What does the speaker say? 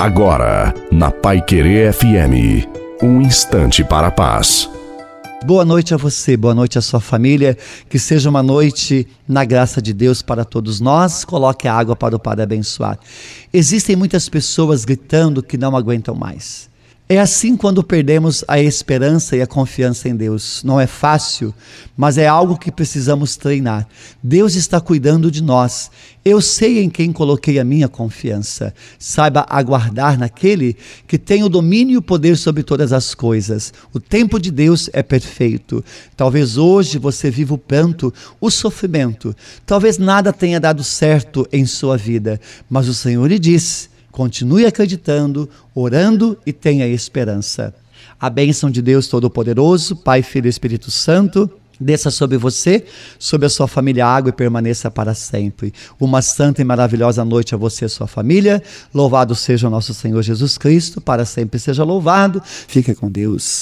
Agora, na Pai Querer FM, um instante para a paz. Boa noite a você, boa noite à sua família. Que seja uma noite na graça de Deus para todos nós. Coloque a água para o Padre abençoar. Existem muitas pessoas gritando que não aguentam mais. É assim quando perdemos a esperança e a confiança em Deus. Não é fácil, mas é algo que precisamos treinar. Deus está cuidando de nós. Eu sei em quem coloquei a minha confiança. Saiba aguardar naquele que tem o domínio e o poder sobre todas as coisas. O tempo de Deus é perfeito. Talvez hoje você viva o pranto, o sofrimento. Talvez nada tenha dado certo em sua vida, mas o Senhor lhe diz Continue acreditando, orando e tenha esperança. A bênção de Deus Todo-Poderoso, Pai, Filho e Espírito Santo, desça sobre você, sobre a sua família água e permaneça para sempre. Uma santa e maravilhosa noite a você e a sua família. Louvado seja o nosso Senhor Jesus Cristo, para sempre seja louvado. Fique com Deus.